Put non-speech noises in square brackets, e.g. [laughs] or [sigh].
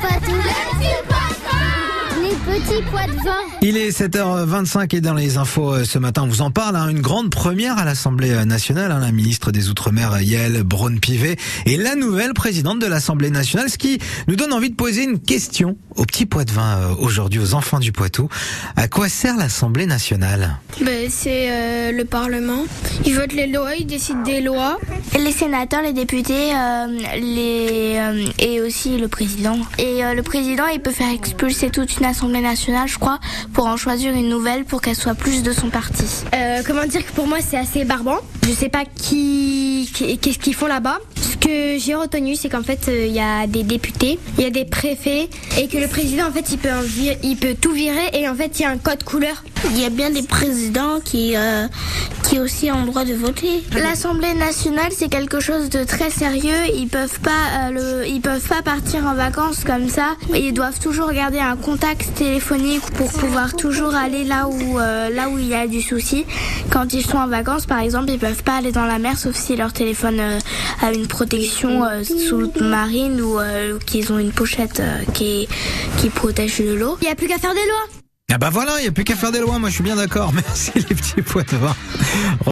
Poitou. Il est 7h25 et dans les infos euh, ce matin, on vous en parle. hein, une grande première à l'Assemblée euh, nationale. hein, la ministre des Outre-mer, Yael Braun-Pivet, est la nouvelle présidente de l'Assemblée nationale. Ce qui nous donne envie de poser une question aux petits pois de vin euh, aujourd'hui, aux enfants du Poitou. À quoi sert l'Assemblée nationale? Ben, c'est euh, le Parlement. Ils votent les lois, ils décident des lois. Les sénateurs, les députés, euh, les euh, et aussi le président. Et euh, le président, il peut faire expulser toute une assemblée nationale, je crois, pour en choisir une nouvelle pour qu'elle soit plus de son parti. Euh, comment dire que pour moi c'est assez barbant. Je sais pas qui, qu'est-ce qu'ils font là-bas. Ce que j'ai retenu, c'est qu'en fait euh, il y a des députés, il y a des préfets et que le président en fait il peut en vir- il peut tout virer et en fait il y a un code couleur. Il y a bien des présidents qui euh, aussi le droit de voter. L'Assemblée nationale, c'est quelque chose de très sérieux. Ils peuvent pas euh, le, ils peuvent pas partir en vacances comme ça. Ils doivent toujours garder un contact téléphonique pour pouvoir toujours aller là où euh, là où il y a du souci. Quand ils sont en vacances, par exemple, ils peuvent pas aller dans la mer sauf si leur téléphone euh, a une protection euh, sous-marine ou euh, qu'ils ont une pochette euh, qui qui protège de l'eau. Il y a plus qu'à faire des lois. Ah bah voilà, il n'y a plus qu'à faire des lois. Moi, je suis bien d'accord. [laughs] Merci les petits pois de vin.